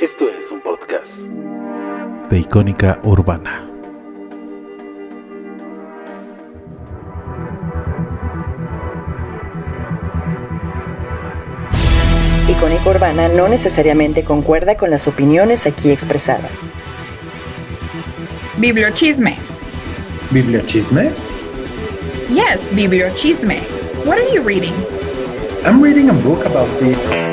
Esto es un podcast de Icónica Urbana. Icónica Urbana no necesariamente concuerda con las opiniones aquí expresadas. Bibliochisme. Bibliochisme? Yes, bibliochisme. What are you reading? I'm reading a book about this.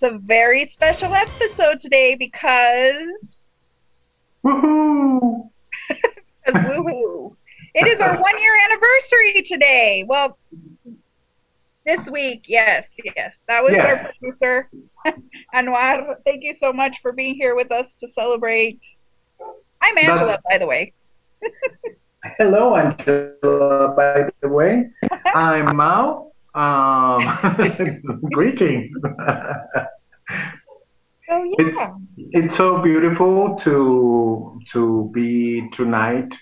It's a very special episode today because Woohoo! because woohoo. It is our one year anniversary today. Well, this week, yes, yes. That was our Yes. producer, Anwar. Thank you so much for being here with us to celebrate. I'm Angela, That's- by the way. Hello, Angela, by the way. I'm Mao. Um, greetings. Oh It's yeah. it's so beautiful to to be tonight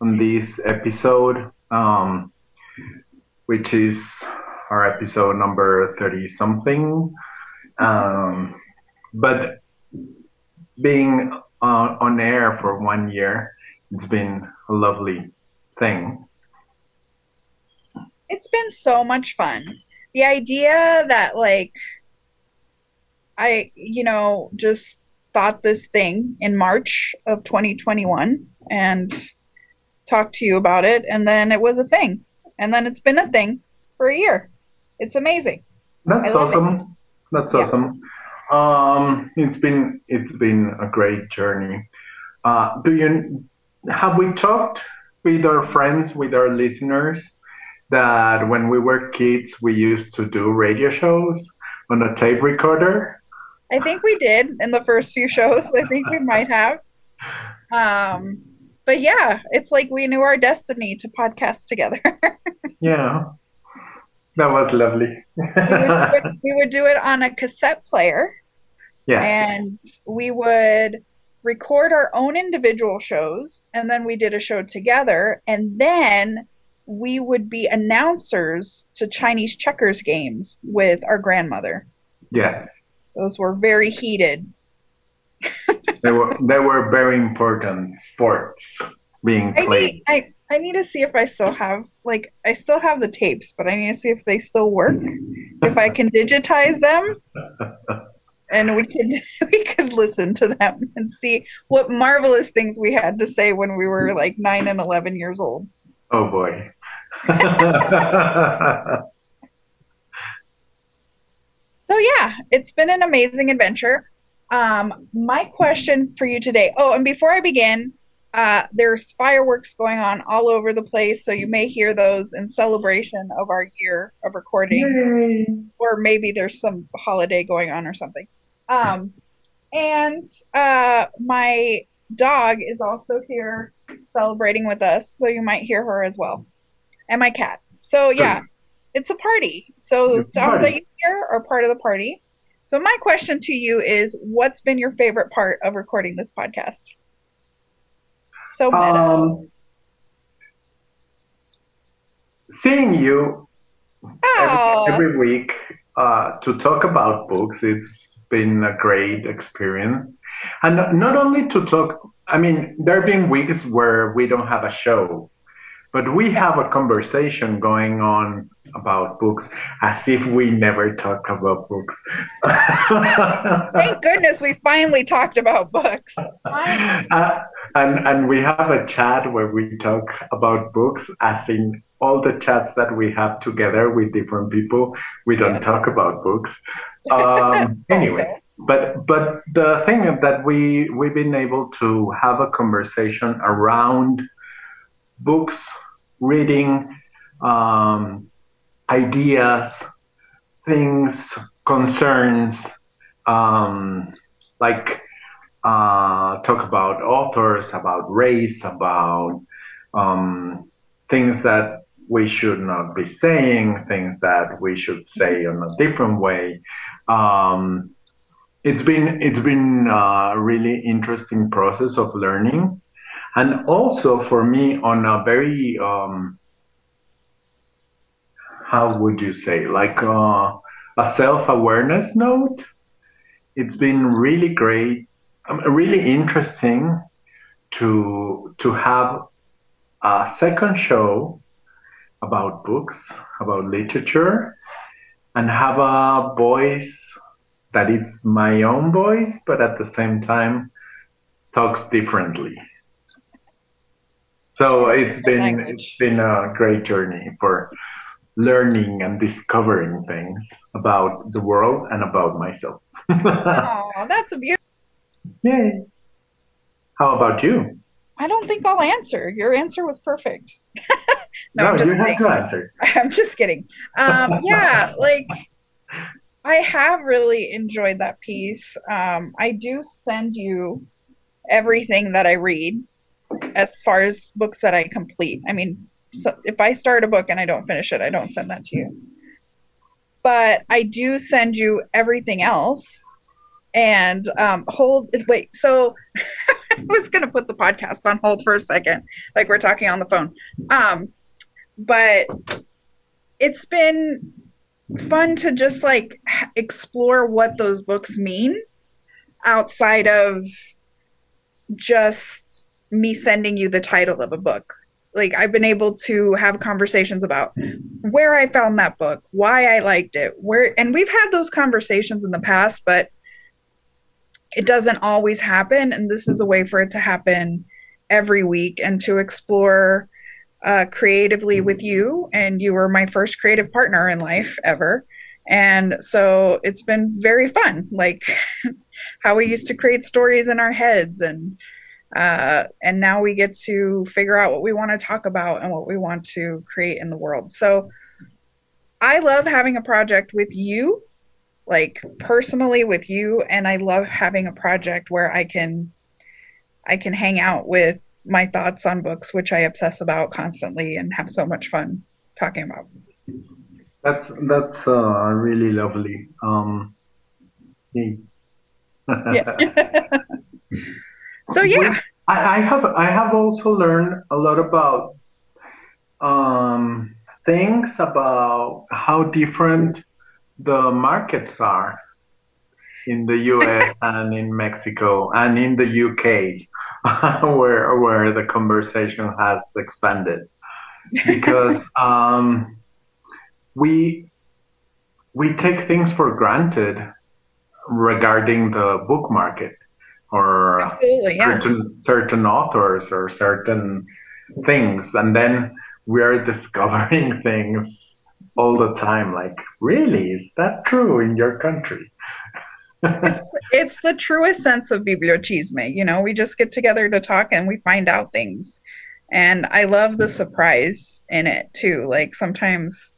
on this episode, um, which is our episode number thirty something. Um, but being on, on air for one year, it's been a lovely thing. It's been so much fun. The idea that like I, you know, just thought this thing in March of 2021 and talked to you about it and then it was a thing. And then it's been a thing for a year. It's amazing. That's love it. awesome. That's Yeah. awesome. Um, it's been it's been a great journey. Uh, do you have we talked with our friends, with our listeners, that when we were kids we used to do radio shows on a tape recorder? I think we did in the first few shows. I think we might have. Um but yeah, it's like we knew our destiny to podcast together. Yeah, that was lovely. we, would do it, we would do it on a cassette player yeah, and we would record our own individual shows and then we did a show together and then we would be announcers to Chinese checkers games with our grandmother. yes, Those were very heated. they were they were very important sports being played. I need I, I need to see if I still have like I still have the tapes, but I need to see if they still work. If I can digitize them and we could we could listen to them and see what marvelous things we had to say when we were like 9 and 11 years old. Oh boy. So yeah, it's been an amazing adventure. Um, my question for you today. Oh, and before I begin, uh, there's fireworks going on all over the place, so you may hear those in celebration of our year of recording, Yay. or maybe there's some holiday going on or something. Um, and uh, my dog is also here celebrating with us, so you might hear her as well, and my cat. So yeah, it's a party. So It's sounds party. that you hear are part of the party. So my question to you is, what's been your favorite part of recording this podcast? So meta. Um, seeing you Oh. every, every week uh, to talk about books, it's been a great experience. And not- not only to talk, I mean, there have been weeks where we don't have a show, but we have a conversation going on about books as if we never talk about books. Thank goodness we finally talked about books. Uh, and and we have a chat where we talk about books as in all the chats that we have together with different people we don't Yeah. talk about books um anyways but but the thing is that we we've been able to have a conversation around books reading um ideas things concerns um like uh, talk about authors, about race, about um, things that we should not be saying, things that we should say in a different way. Um, it's been it's been a really interesting process of learning, and also for me on a very um, how would you say like uh, a self awareness note. It's been really great, um, really interesting to to have a second show about books, about literature, and have a voice that it's my own voice, but at the same time talks differently. So it's been it's been a great journey for learning and discovering things about the world and about myself. oh, that's a beautiful. Yay. How about you? I don't think I'll answer. Your answer was perfect. no, no you kidding. have to answer. I'm just kidding. Um, yeah, like I have really enjoyed that piece. Um, I do send you everything that I read as far as books that I complete. I mean, so if I start a book and I don't finish it, I don't send that to you. But I do send you everything else. And um, hold, wait, so I was going to put the podcast on hold for a second, like we're talking on the phone. Um, but it's been fun to just like explore what those books mean outside of just me sending you the title of a book. Like I've been able to have conversations about where I found that book, why I liked it, where and we've had those conversations in the past, but it doesn't always happen and this is a way for it to happen every week and to explore uh, creatively with you, and you were my first creative partner in life ever. And so it's been very fun, like how we used to create stories in our heads, and uh, and now we get to figure out what we want to talk about and what we want to create in the world. So I love having a project with you, like personally with you, and I love having a project where I can I can hang out with my thoughts on books, which I obsess about constantly and have so much fun talking about. That's that's uh, really lovely. Um, yeah. so yeah, I, I, have I have also learned a lot about um, things about how different the markets are in the U.S. and in Mexico and in the UK. where where the conversation has expanded because um, we we take things for granted regarding the book market or yeah. certain certain authors or certain things and then we are discovering things all the time like really is that true in your country it's, it's, the truest sense of bibliochisme. You know, we just get together to talk and we find out things. And I love the surprise in it too. Like sometimes,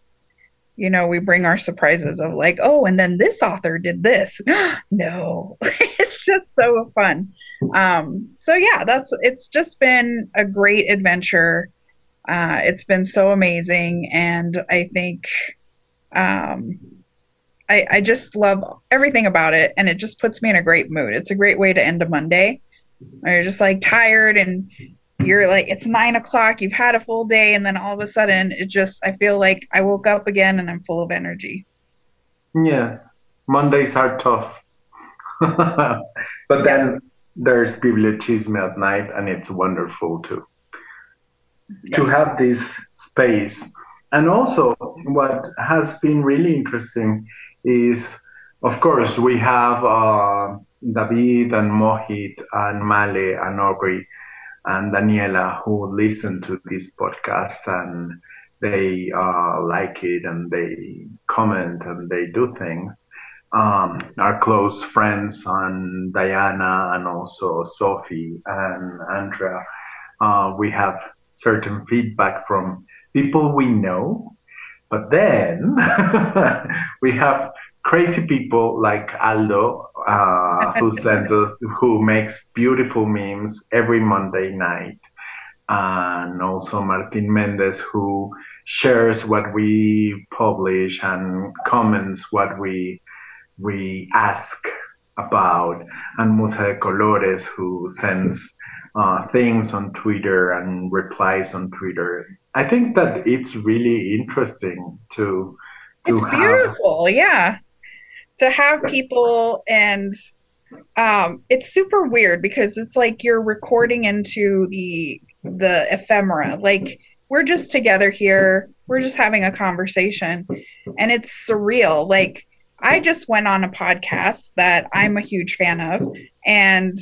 you know, we bring our surprises of like, oh, and then this author did this. no, it's just so fun. Um, so yeah, that's it's just been a great adventure. Uh, it's been so amazing, and I think um, I, I just love everything about it and it just puts me in a great mood. It's a great way to end a Monday. You're just like tired and you're like it's nine o'clock, you've had a full day, and then all of a sudden it just I feel like I woke up again and I'm full of energy. Yes. Mondays are tough. but yeah. then there's bibliochisme at night and it's wonderful too. Yes. To have this space. And also what has been really interesting is, of course, we have uh, David and Mohit and Male and Aubrey and Daniela who listen to this podcast and they uh, like it and they comment and they do things. Um, our close friends and Diana and also Sophie and Andrea, uh, we have certain feedback from people we know but then we have crazy people like Aldo, uh, who sent who makes beautiful memes every Monday night, and also Martin Mendez, who shares what we publish and comments what we we ask about, and Musa de Colores, who sends uh, things on Twitter and replies on Twitter. I think that it's really interesting to to it's have. beautiful, yeah. To have people and um, it's super weird because it's like you're recording into the the ephemera. Like we're just together here, we're just having a conversation, and it's surreal. Like I just went on a podcast that I'm a huge fan of, and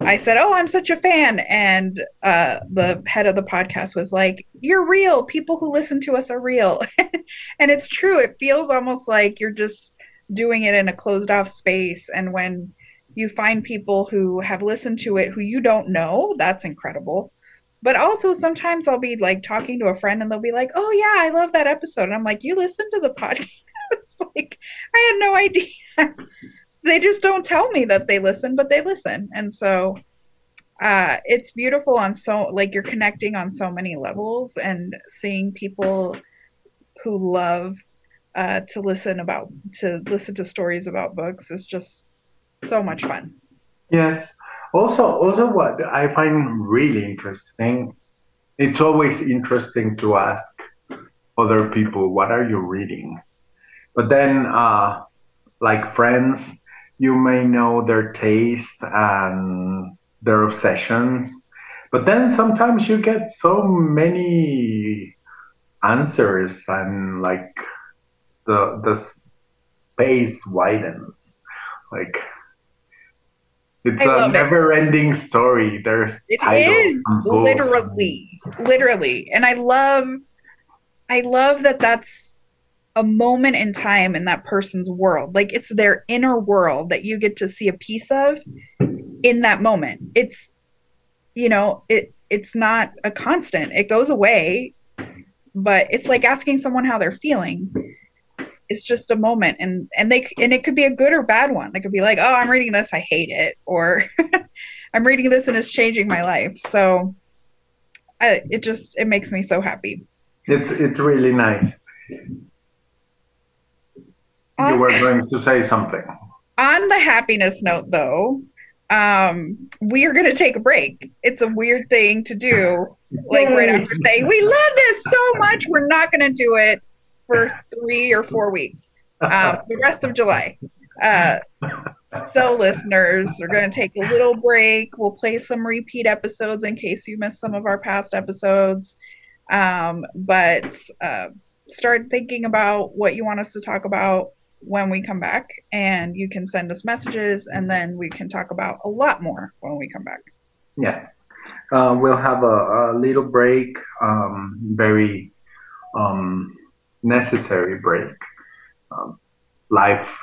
I said, "Oh, I'm such a fan," and uh, the head of the podcast was like, "You're real. People who listen to us are real," and it's true. It feels almost like you're just doing it in a closed off space, and when you find people who have listened to it who you don't know, that's incredible. But also sometimes I'll be like talking to a friend and they'll be like, "Oh yeah, I love that episode." And I'm like, "You listened to the podcast?" like I had no idea. they just don't tell me that they listen, but they listen. And so uh, it's beautiful on so like you're connecting on so many levels and seeing people who love uh, to listen about to listen to stories about books is just so much fun. Yes. Also, also, what I find really interesting, it's always interesting to ask other people, "What are you reading?" But then, uh, like friends, you may know their taste and their obsessions. But then sometimes you get so many answers and like the the space widens. Like it's I a never-ending story. There's It titles is literally, literally, and I love, I love that that's a moment in time in that person's world. Like it's their inner world that you get to see a piece of in that moment. It's, you know, it it's not a constant. It goes away, but it's like asking someone how they're feeling. It's just a moment, and and they and it could be a good or bad one. They could be like, oh, I'm reading this, I hate it, or I'm reading this and it's changing my life. So, I, it just it makes me so happy. It's it's really nice. You On, were going to say something. on the happiness note, though, um, we are going to take a break. It's a weird thing to do, like right after saying we love this so much. We're not going to do it for three or four weeks, um, the rest of July. Uh, so, listeners, we're going to take a little break. We'll play some repeat episodes in case you missed some of our past episodes. Um, but uh, start thinking about what you want us to talk about when we come back, and you can send us messages, and then we can talk about a lot more when we come back. Yes. Uh, we'll have a, a little break, um, very um, necessary break. Um, life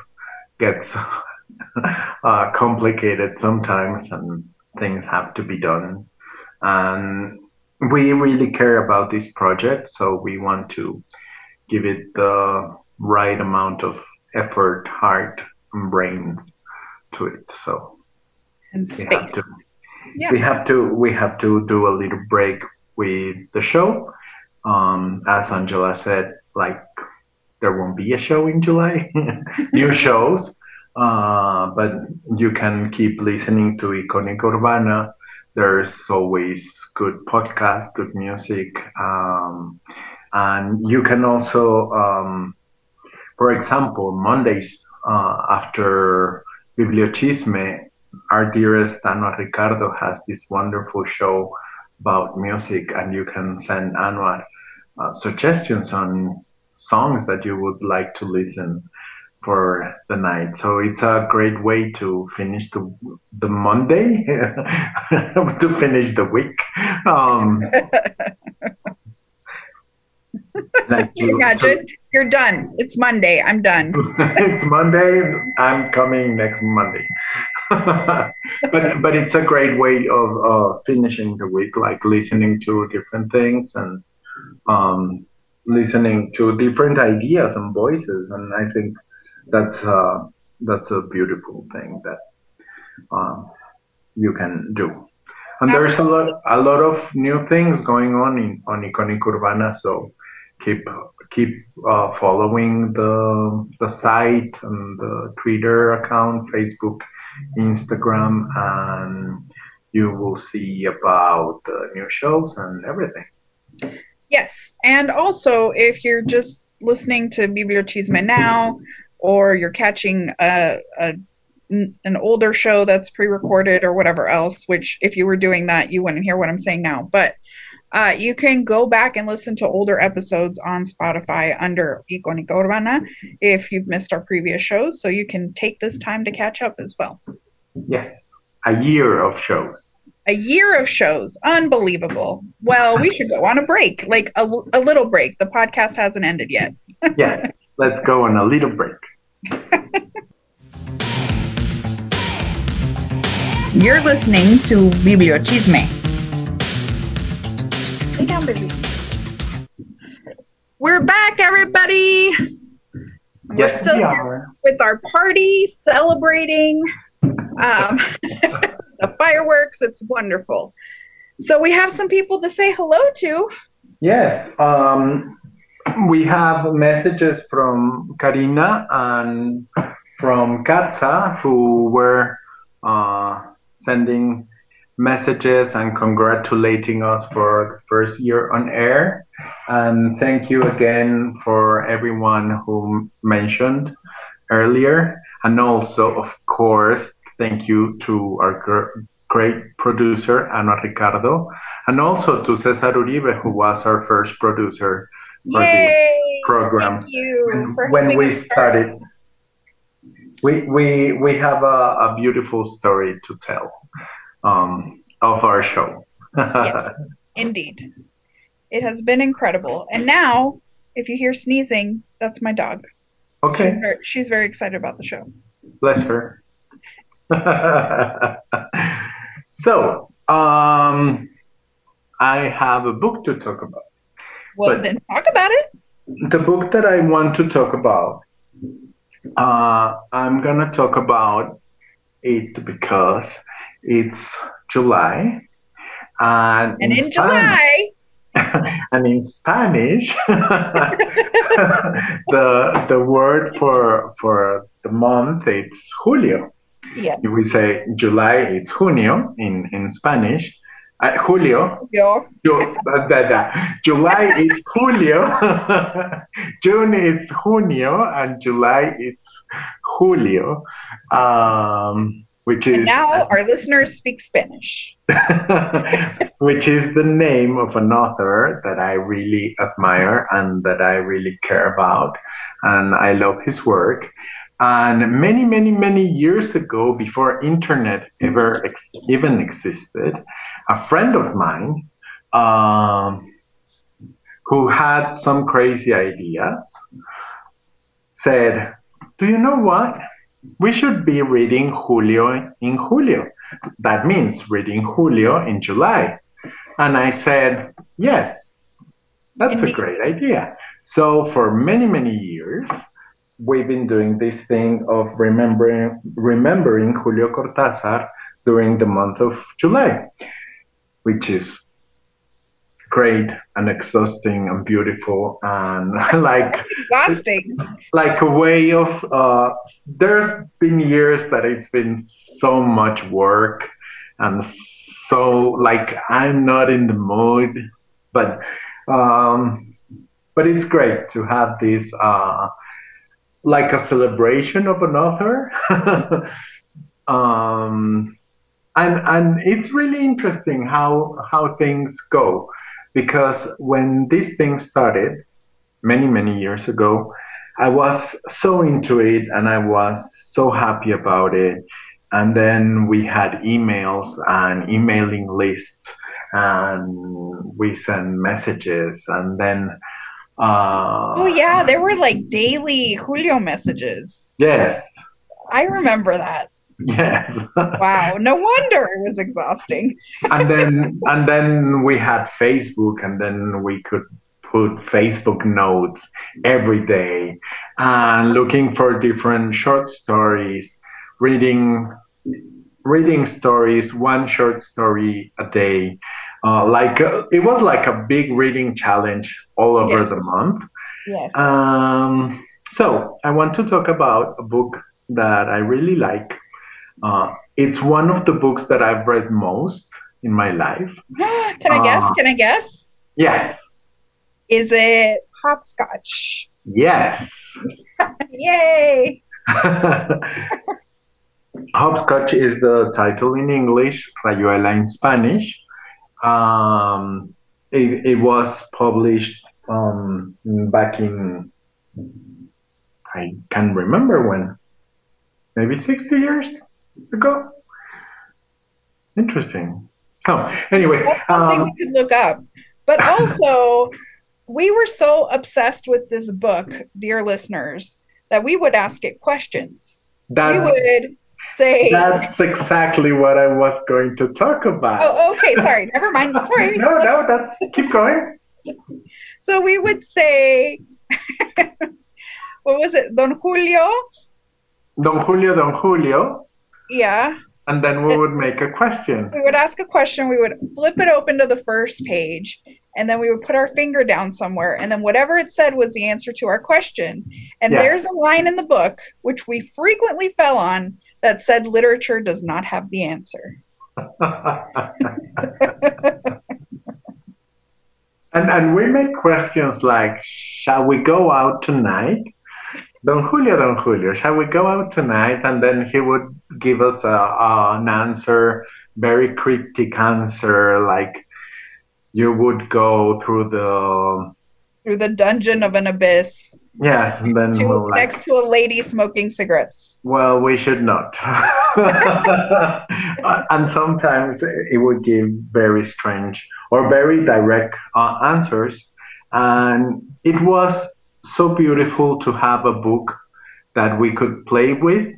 gets uh, complicated sometimes, and things have to be done. And we really care about this project, so we want to give it the right amount of effort, heart, and brains to it. So And we have to Yeah. we have to we have to do a little break with the show. Um, as Angela said, like there won't be a show in July, new shows, uh, but you can keep listening to Iconic Urbana. There's always good podcasts, good music, um, and you can also, um, for example, Mondays uh, after Bibliochisme, our dearest Anwar Ricardo has this wonderful show about music, and you can send Anwar suggestions on songs that you would like to listen for the night. So it's a great way to finish the the Monday, to finish the week. Um, like imagine? You're done. It's Monday. I'm done. it's Monday. I'm coming next Monday. but but it's a great way of uh, finishing the week, like listening to different things and um, listening to different ideas and voices, and I think that's uh, that's a beautiful thing that um, you can do. And there's a lot a lot of new things going on in on Iconic Urbana, so keep keep uh, following the the site and the Twitter account, Facebook, Instagram, and you will see about the new shows and everything. Yes, and also if you're just listening to Bibliochisme now, or you're catching a, a an older show that's pre-recorded or whatever else, which if you were doing that, you wouldn't hear what I'm saying now. But uh, you can go back and listen to older episodes on Spotify under Iconica Urbana if you've missed our previous shows. So you can take this time to catch up as well. Yes, a year of shows. A year of shows. Unbelievable. Well, we should go on a break, like a, a little break. The podcast hasn't ended yet. yes, let's go on a little break. You're listening to Bibliochisme. Sit. We're back, everybody. We're Yes, still we here are. with our party, celebrating um, the fireworks. It's wonderful. So we have some people to say hello to. Yes, um, we have messages from Karina and from Katza who were uh, sending messages and congratulating us for the first year on air. And thank you again for everyone who mentioned earlier. And also, of course, thank you to our gr- great producer, Anwar Ricardo, and also to Cesar Uribe, who was our first producer for the program. Thank you for when we started. We, we, we have a, a beautiful story to tell um, of our show. Yes. Indeed. It has been incredible. And now, if you hear sneezing, that's my dog. She's okay, very, she's very excited about the show. bless her. so, um, I have a book to talk about. Well, But- then talk about it. The book that I want to talk about, uh, I'm gonna talk about it because it's July, and, And in Spanish- July, and in Spanish, the the word for for the month it's Julio. Yeah, If we say July, it's Junio in in Spanish. Uh, Julio, yo, Ju- da- da- da. July is Julio, June is Junio, and July it's Julio, um, which and is now our listeners speak Spanish. which is the name of an author that I really admire and that I really care about, and I love his work. And many, many, many years ago, before internet ever ex- even existed, a friend of mine um, who had some crazy ideas said, Do you know what? We should be reading Julio in Julio. That means reading Julio in July. And I said, Yes, that's a great idea. So for many, many years, we've been doing this thing of remembering remembering Julio Cortázar during the month of July, which is great and exhausting and beautiful and like Exhausting. like a way of uh, there's been years that it's been so much work and so like i'm not in the mood but um but it's great to have this uh like a celebration of an author. Um and and it's really interesting how how things go because when this thing started many many years ago i was so into it and i was so happy about it. And then we had emails and emailing lists and we sent messages. And then uh Oh yeah, there were like daily Julio messages. yes I remember that. yes Wow, no wonder it was exhausting. and then and then we had Facebook, and then we could put Facebook notes every day, and looking for different short stories, reading reading stories, one short story a day. Uh, like uh, it was like a big reading challenge all over Yes. the month. Yes. Um, so I want to talk about a book that I really like, Uh, it's one of the books that I've read most in my life. Can I guess? Uh, Can I guess? Yes, Is it hopscotch? yes. Yay! Hopscotch is the title in English, Rayuela in Spanish. Um, it, it was published um, back in, I can't remember when, maybe 60 years ago. Interesting. So, anyway, That's something um, we could look up. But also, we were so obsessed with this book, dear listeners, that we would ask it questions. That, We would say, that's exactly what I was going to talk about. oh, okay, sorry, never mind. Sorry. No, no, that's keep going. So we would say, what was it? Don Julio? Don Julio, Don Julio, Yeah. and then we would make a question. We would ask a question, we would flip it open to the first page, and then we would put our finger down somewhere, and then whatever it said was the answer to our question. And Yeah. there's a line in the book, which we frequently fell on, that said literature does not have the answer. and and we make questions like, shall we go out tonight? Don Julio, Don Julio, shall we go out tonight? And then he would give us a, a- an answer, very cryptic answer, like you would go through the Through the dungeon of an abyss, yes, and then to, we'll like next to a lady smoking cigarettes. Well, we should not. and sometimes it would give very strange or very direct uh, answers. And it was so beautiful to have a book that we could play with,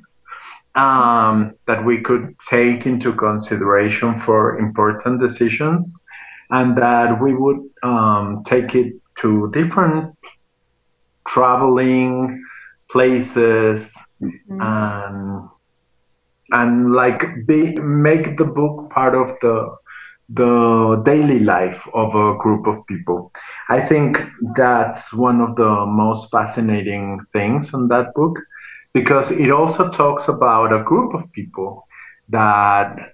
um, that we could take into consideration for important decisions, and that we would um, take it to different traveling places mm-hmm. and and like be make the book part of the the daily life of a group of people. I think that's one of the most fascinating things in that book because it also talks about a group of people that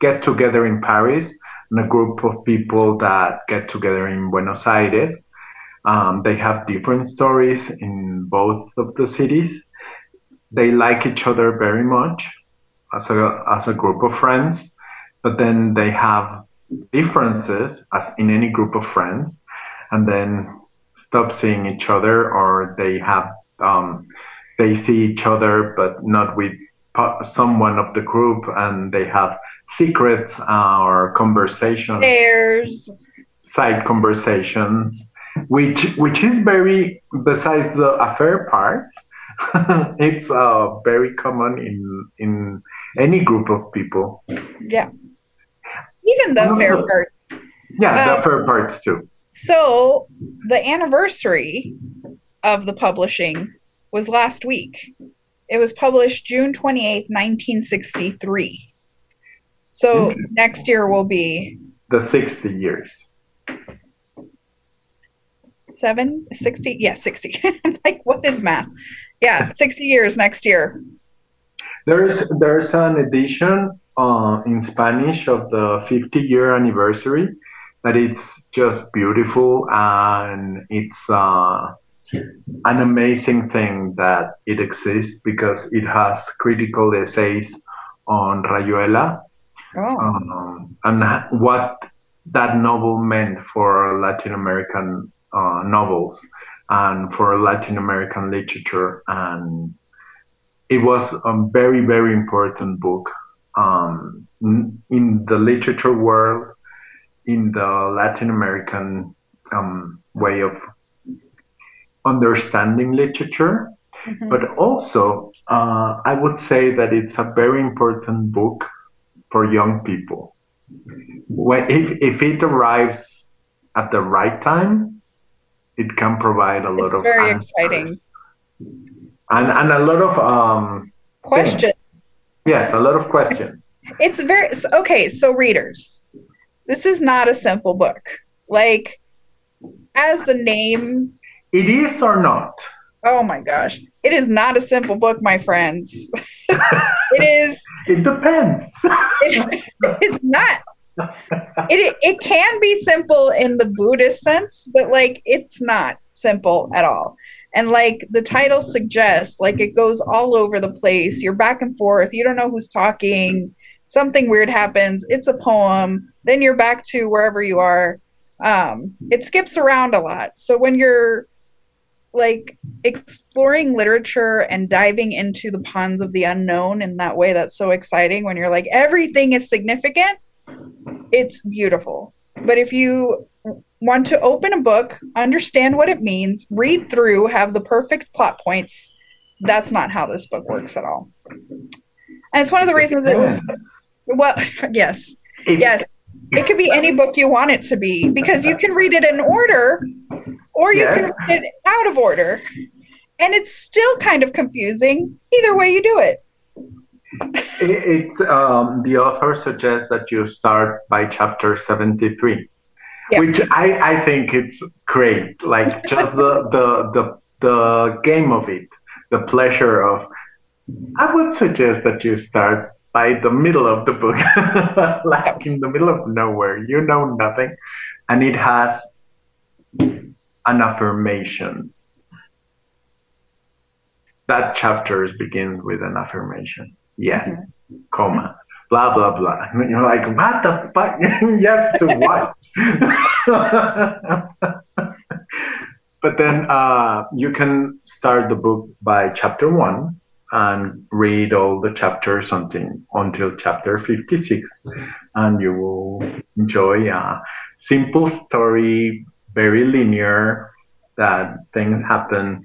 get together in Paris and a group of people that get together in Buenos Aires. Um, they have different stories in both of the cities. They like each other very much as a as a group of friends, but then they have differences as in any group of friends, and then stop seeing each other, or they have um, they see each other but not with someone of the group, and they have secrets uh, or conversations. There's side conversations, which which is very besides the affair parts, it's uh, very common in in any group of people. yeah. Even the affair fair no. part. Yeah, the Um, affair parts too. So the anniversary of the publishing was last week. It was published June 28th, 1963. So next year will be The sixty years. Seven, 60, yeah, 60. I'm like, what is math? Yeah, 60 years next year. There's there's an edition uh, in Spanish of the 50 year anniversary that it's just beautiful and it's uh, an amazing thing that it exists because it has critical essays on Rayuela Oh, um, and what that novel meant for Latin American novels and for Latin American literature. And it was a very, very important book um, in, the literature world, in the Latin American um, way of understanding literature. mhm. But also, uh, I would say that it's a very important book for young people. When, if, if it arrives at the right time, it can provide a lot It's of very answers. exciting. And, and a lot of, um, question. yes, a lot of questions. It's very okay. So, readers, this is not a simple book. Like, as the name, It is or not? oh my gosh, it is not a simple book, my friends. it it is. It depends. It, it's not. It it can be simple in the Buddhist sense, but like it's not simple at all. And like the title suggests, like it goes all over the place. You're back and forth. You don't know who's talking. Something weird happens. It's a poem. Then you're back to wherever you are. Um, it skips around a lot. So when you're like exploring literature and diving into the ponds of the unknown in that way that's so exciting when you're like everything is significant it's beautiful but if you want to open a book understand what it means read through have the perfect plot points that's not how this book works at all and it's one of the reasons it was well yes yes it could be any book you want it to be because you can read it in order or you Yeah. can read it out of order. And it's still kind of confusing. Either way you do it. It, it's um, the author suggests that you start by chapter 73, Yeah. which I, I think it's great. Like just the, the the the game of it, the pleasure of. I would suggest that you start by the middle of the book, like in the middle of nowhere. You know nothing, and it has an affirmation. That chapters begins with an affirmation. Yes, comma, blah blah blah. And you're like, what the fuck? yes to what? but then uh, you can start the book by chapter one and read all the chapters until until chapter 56 and you will enjoy a simple story very linear that things happen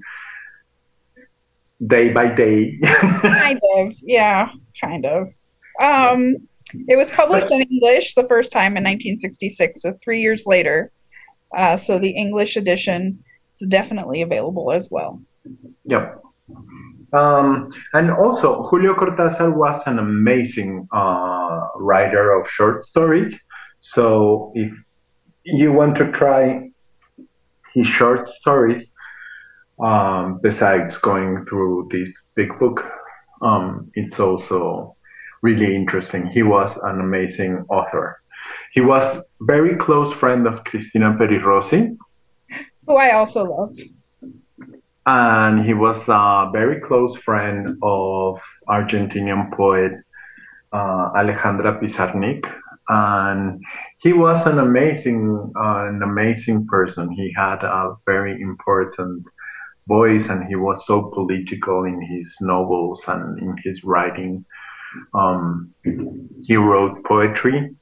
day by day Kind of. Yeah, kind of. Um it was published in English the first time in 1966, so three years later. Uh, so the English edition is definitely available as well. Yep. Um, and also, Julio Cortázar was an amazing uh, writer of short stories. So, if you want to try his short stories, um, besides going through this big book, um, it's also really interesting. He was an amazing author. He was very close friend of Cristina Peri Rossi. Who I also love. and he was a very close friend of Argentinian poet uh, Alejandra Pizarnik, and he was an amazing, uh, an amazing person. He had a very important voice, and he was so political in his novels and in his writing. Um, he wrote poetry,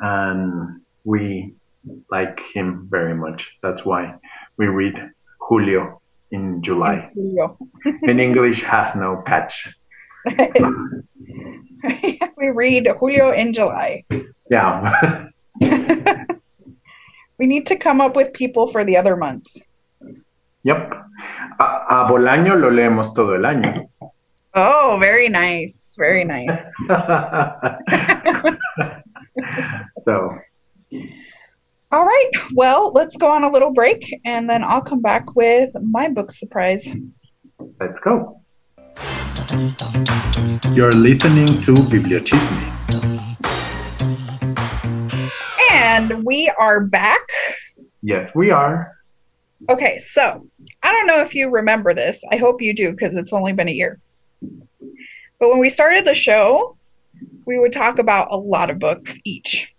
and we like him very much. That's why we read Julio in July. Julio. In English, has no catch. we read Julio in July. Yeah. we need to come up with people for the other months. Yep. A, a Bolaño lo leemos todo el año. Oh, very nice. Very nice. so, All right. Well, let's go on a little break and then I'll come back with my book surprise. let's go. You're listening to Bibliochisme. And we are back. Yes, we are. Okay, so I don't know if you remember this. I hope you do because it's only been a year. But when we started the show, we would talk about a lot of books each.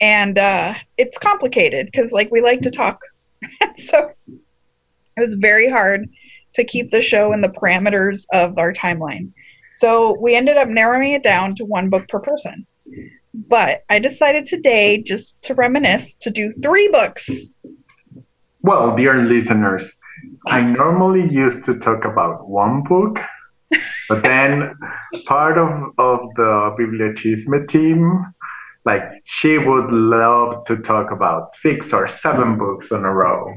And uh, it's complicated because, like, we like to talk. so it was very hard to keep the show in the parameters of our timeline. So we ended up narrowing it down to one book per person. But I decided today, just to reminisce, to do three books Well, dear listeners, I normally used to talk about one book, but then part of, of the Bibliochisme team, like she would love to talk about six or seven books in a row.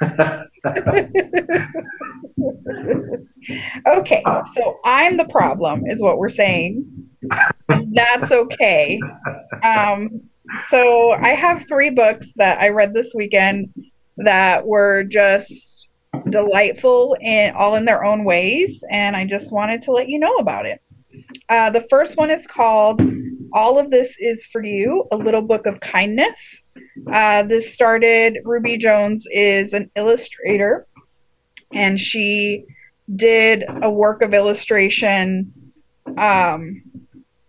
Okay, so I'm the problem, is what we're saying. That's okay. Um, so I have three books that I read this weekend that were just delightful in all in their own ways, and I just wanted to let you know about it. Uh, the first one is called All of This Is For You A Little Book of Kindness. Uh, this started, Ruby Jones is an illustrator, and she did a work of illustration um,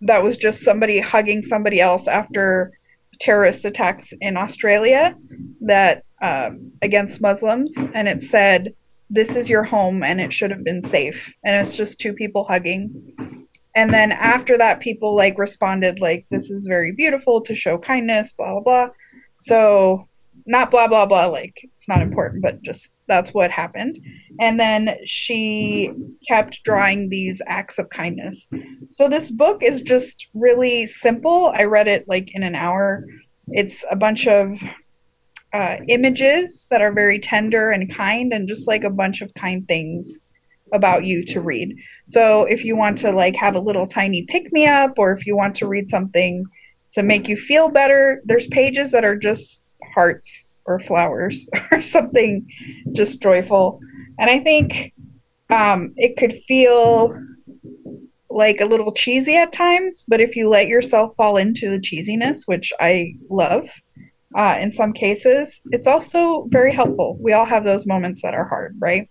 that was just somebody hugging somebody else after terrorist attacks in Australia that um, against Muslims, and it said, "This is your home, and it should have been safe." And it's just two people hugging. And then after that, people like responded like, "This is very beautiful to show kindness," blah blah blah. So not blah blah blah like it's not important but just that's what happened and then she kept drawing these acts of kindness so this book is just really simple i read it like in an hour it's a bunch of uh, images that are very tender and kind and just like a bunch of kind things about you to read so if you want to like have a little tiny pick me up or if you want to read something to make you feel better there's pages that are just hearts or flowers or something just joyful. And I think um, it could feel like a little cheesy at times, but if you let yourself fall into the cheesiness, which I love uh, in some cases, it's also very helpful. We all have those moments that are hard, right?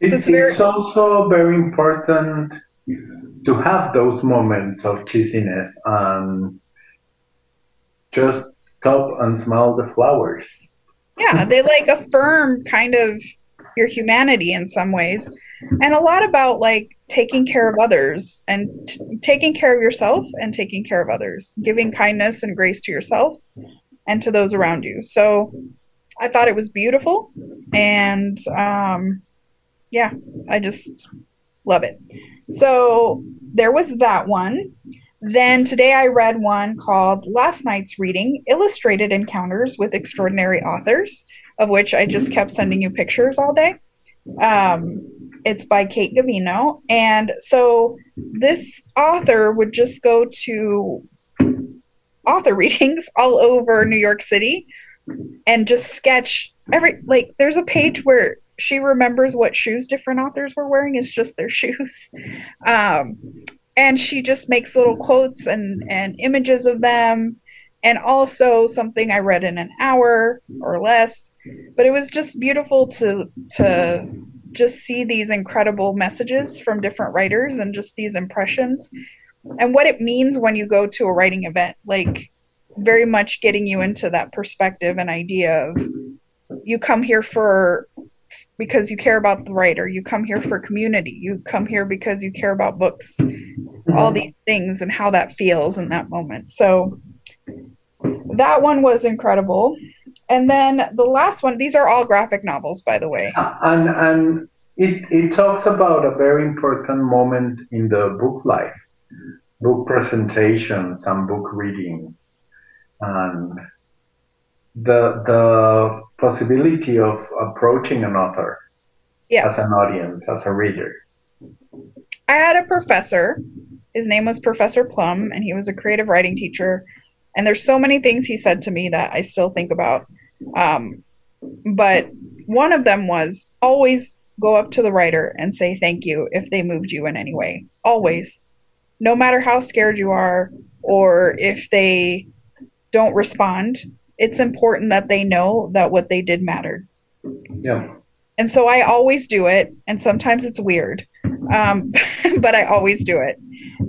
It's, so it's, very... it's also very important to have those moments of cheesiness and just stop and smell the flowers. Yeah, they like affirm kind of your humanity in some ways. And a lot about like taking care of others and t- taking care of yourself and taking care of others, giving kindness and grace to yourself and to those around you. So I thought it was beautiful. And um, yeah, I just love it. So there was that one. Then today I read one called Last Night's Reading Illustrated Encounters with Extraordinary Authors, of which I just kept sending you pictures all day. Um, it's by Kate Gavino. And so this author would just go to author readings all over New York City and just sketch every, like, there's a page where she remembers what shoes different authors were wearing. It's just their shoes. Um, and she just makes little quotes and, and images of them and also something I read in an hour or less. But it was just beautiful to to just see these incredible messages from different writers and just these impressions and what it means when you go to a writing event. Like very much getting you into that perspective and idea of you come here for because you care about the writer. You come here for community. You come here because you care about books. All mm-hmm. these things and how that feels in that moment. So that one was incredible. And then the last one, these are all graphic novels, by the way. Uh, and, and it, it talks about a very important moment in the book life book presentations and book readings. And the the possibility of approaching an author yeah. as an audience, as a reader. I had a professor. His name was Professor Plum, and he was a creative writing teacher. And there's so many things he said to me that I still think about. Um, but one of them was always go up to the writer and say thank you if they moved you in any way. Always. No matter how scared you are or if they don't respond, it's important that they know that what they did mattered. Yeah. And so I always do it, and sometimes it's weird, um, but I always do it.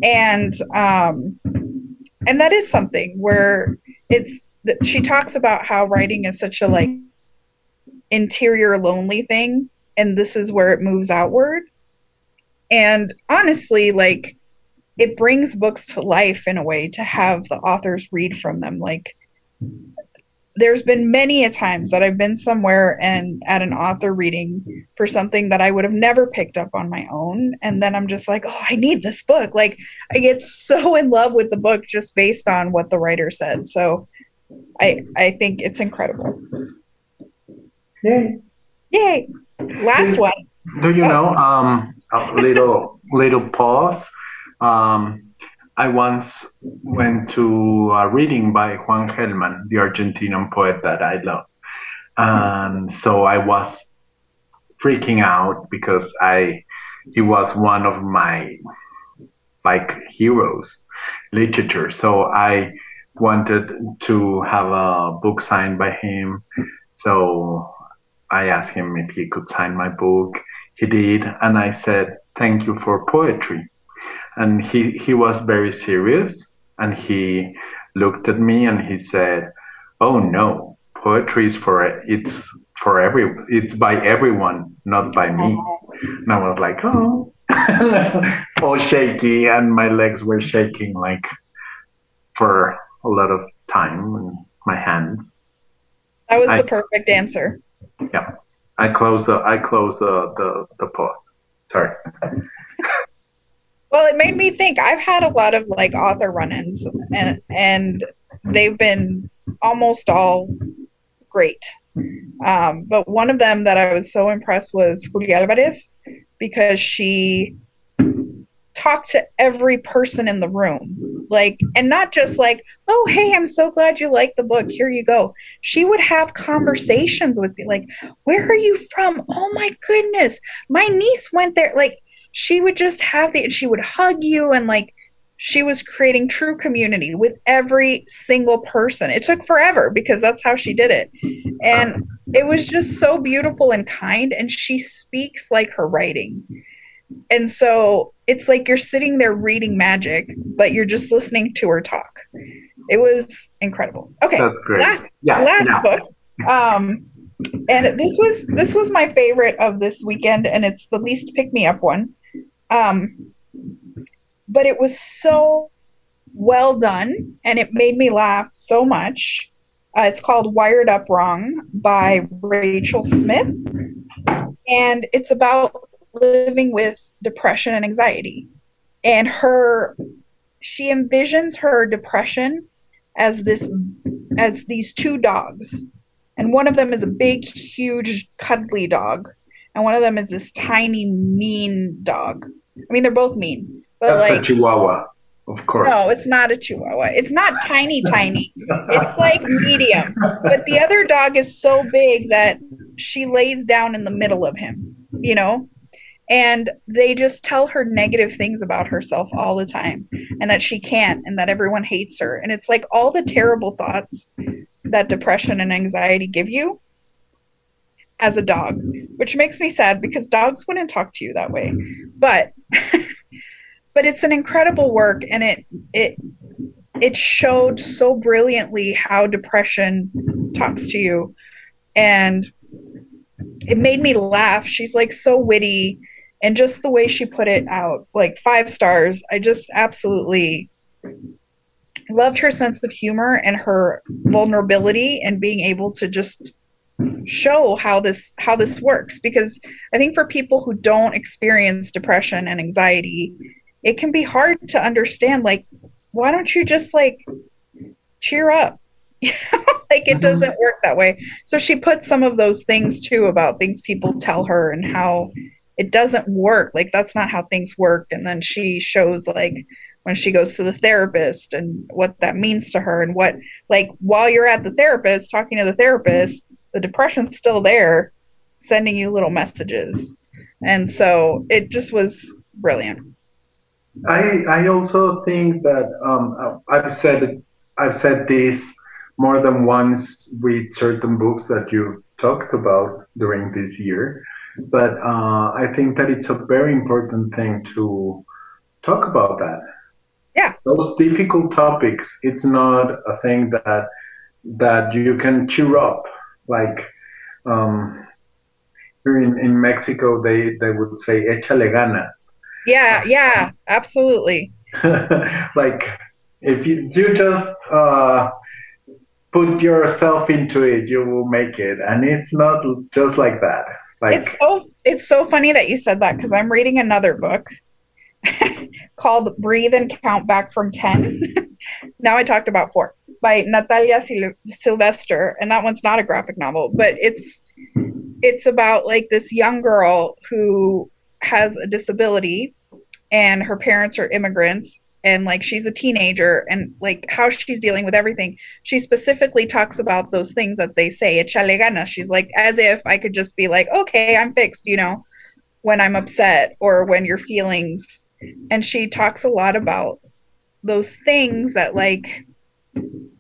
And um, and that is something where it's she talks about how writing is such a like interior lonely thing, and this is where it moves outward. And honestly, like it brings books to life in a way to have the authors read from them. Like there's been many a times that I've been somewhere and at an author reading for something that I would have never picked up on my own and then I'm just like, "Oh, I need this book." Like I get so in love with the book just based on what the writer said. So I I think it's incredible. Yay. Yay. Last one. Do you oh. know um a little little pause um I once went to a reading by Juan Gelman, the Argentinian poet that I love. And so I was freaking out because I he was one of my like heroes literature. So I wanted to have a book signed by him. So I asked him if he could sign my book. He did, and I said, "Thank you for poetry." And he he was very serious, and he looked at me and he said, "Oh no, poetry is for it's for every it's by everyone, not by me." And I was like, "Oh." all shaky and my legs were shaking like for a lot of time and my hands That was I- the perfect answer. yeah i closed the i closed the the, the post sorry Well, it made me think. I've had a lot of like author run-ins, and and they've been almost all great. Um, but one of them that I was so impressed was Julia Alvarez because she talked to every person in the room, like, and not just like, "Oh, hey, I'm so glad you like the book. Here you go." She would have conversations with me, like, "Where are you from? Oh my goodness, my niece went there." Like, she would just have the, and she would hug you, and like, she was creating true community with every single person. It took forever because that's how she did it. And it was just so beautiful and kind. And she speaks like her writing. And so it's like you're sitting there reading magic, but you're just listening to her talk. It was incredible. Okay. that's great Last, yeah last book. Um, and this was this was my favorite of this weekend, and it's the least pick me up one. Um, but it was so well done, and it made me laugh so much. Uh, it's called Wired Up Wrong by Rachel Smith, and it's about living with depression and anxiety. And her, she envisions her depression as this, as these two dogs, and one of them is a big, huge, cuddly dog, and one of them is this tiny, mean dog. I mean, they're both mean, but that's like a chihuahua of course no, it's not a chihuahua. It's not tiny, tiny. It's like medium. But the other dog is so big that she lays down in the middle of him, you know? And they just tell her negative things about herself all the time and that she can't and that everyone hates her. And it's like all the terrible thoughts that depression and anxiety give you as a dog, which makes me sad because dogs wouldn't talk to you that way. But but it's an incredible work and it it it showed so brilliantly how depression talks to you and it made me laugh she's like so witty and just the way she put it out like five stars i just absolutely loved her sense of humor and her vulnerability and being able to just show how this how this works. Because i think for people who don't experience depression and anxiety it can be hard to understand like why don't you just like cheer up? Like it mm-hmm. doesn't work that way. So she puts some of those things too about things people tell her and how it doesn't work. Like that's not how things work and then she shows like when she goes to the therapist and what that means to her and what like while you're at the therapist talking to the therapist the depression's still there sending you little messages and so it just was brilliant I I also think that um, I've said I've said this more than once with certain books that you talked about during this year, but uh, I think that it's a very important thing to talk about that. Yeah. Those difficult topics. It's not a thing that that you can cheer up like. Um, here in, in Mexico, they, they would say "échale ganas." yeah yeah absolutely like if you you just uh, put yourself into it, you will make it, and it's not just like that. Like it's so it's so funny that you said that because i'm reading another book called breathe and count back from 10 now i talked about four by natalia Sil- sylvester and that one's not a graphic novel but it's it's about like this young girl who has a disability and her parents are immigrants and like she's a teenager and like how she's dealing with everything. She specifically talks about those things that they say echale ganas. She's like as if i could just be like okay i'm fixed you know when i'm upset or when your feelings and she talks a lot about those things that like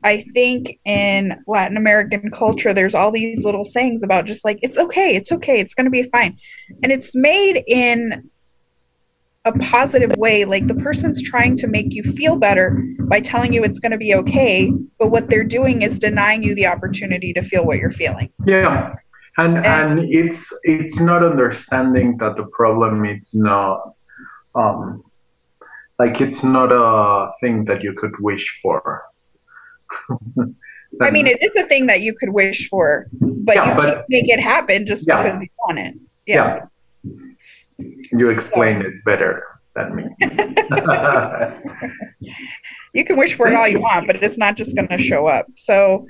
I think in Latin American culture there's all these little sayings about just like it's okay, it's okay, it's going to be fine. And it's made in a positive way like the person's trying to make you feel better by telling you it's going to be okay, but what they're doing is denying you the opportunity to feel what you're feeling. Yeah. And and, and it's it's not understanding that the problem is not um like it's not a thing that you could wish for. I mean, it is a thing that you could wish for, but yeah, you but, can't make it happen just yeah. because you want it. Yeah. yeah. You explain so. it better than me. you can wish for it all you want, but it's not just going to show up. So,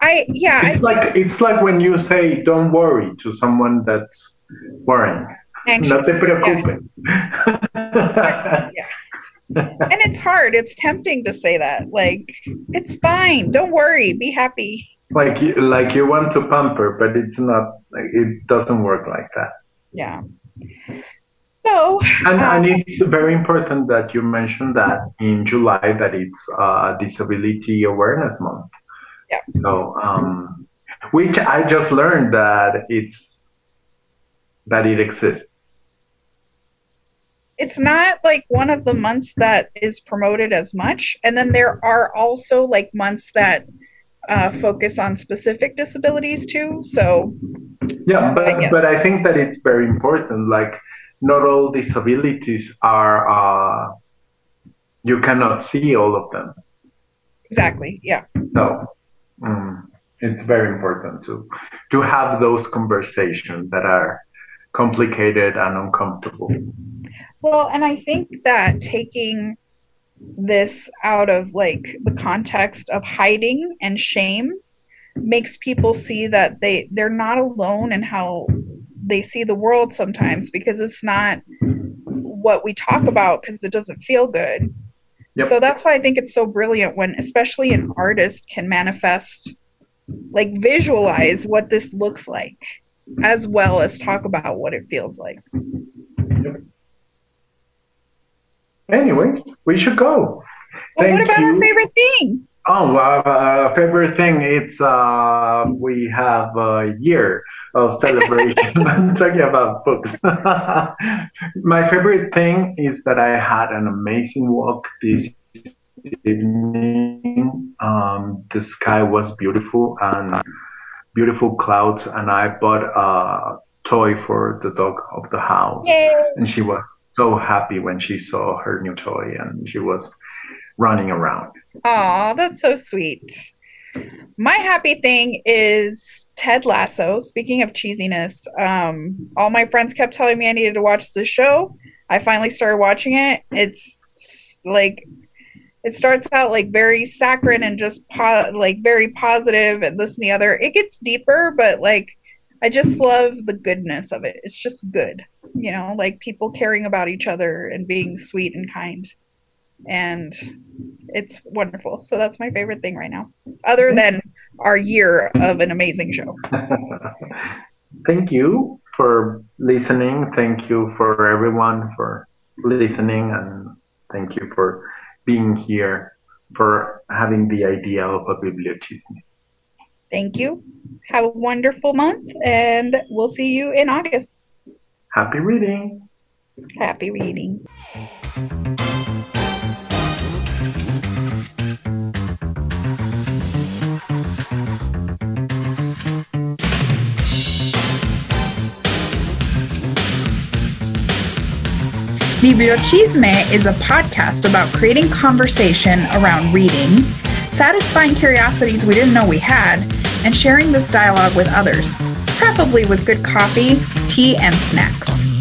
I yeah. It's I, like it's like when you say "don't worry" to someone that's worrying. Anxious. No te preocupes. Yeah. yeah and it's hard. It's tempting to say that. Like, it's fine. Don't worry. Be happy. Like, like you want to pamper, but it's not. It doesn't work like that. Yeah. So. And, um, and it's very important that you mentioned that in July that it's uh, Disability Awareness Month. Yeah. So, um, which I just learned that it's that it exists it's not like one of the months that is promoted as much. And then there are also like months that uh, focus on specific disabilities too. So yeah, but yeah. but I think that it's very important. Like not all disabilities are uh, you cannot see all of them. Exactly. Yeah. So um, it's very important to to have those conversations that are complicated and uncomfortable. Well, and I think that taking this out of like the context of hiding and shame makes people see that they they're not alone in how they see the world sometimes because it's not what we talk about because it doesn't feel good. Yep. So that's why I think it's so brilliant when especially an artist can manifest like visualize what this looks like as well as talk about what it feels like. Anyway, we should go. Well, what about you. our favorite thing? Oh, uh, uh, favorite thing, it's uh, we have a year of celebration. I'm talking about books. My favorite thing is that I had an amazing walk this evening. Um, the sky was beautiful and beautiful clouds, and I bought a toy for the dog of the house, Yay. and she was so happy when she saw her new toy and she was running around. Oh, that's so sweet. My happy thing is Ted Lasso. Speaking of cheesiness, um, all my friends kept telling me I needed to watch this show. I finally started watching it. It's like it starts out like very saccharine and just po- like very positive and this and the other. It gets deeper, but like I just love the goodness of it. It's just good, you know, like people caring about each other and being sweet and kind. And it's wonderful. So that's my favorite thing right now, other than our year of an amazing show. Thank you for listening. Thank you for everyone for listening. And thank you for being here, for having the idea of a bibliochisme. Thank you. Have a wonderful month, and we'll see you in August. Happy reading. Happy reading. Bibliochisme is a podcast about creating conversation around reading, satisfying curiosities we didn't know we had, and sharing this dialogue with others, preferably with good coffee, tea, and snacks.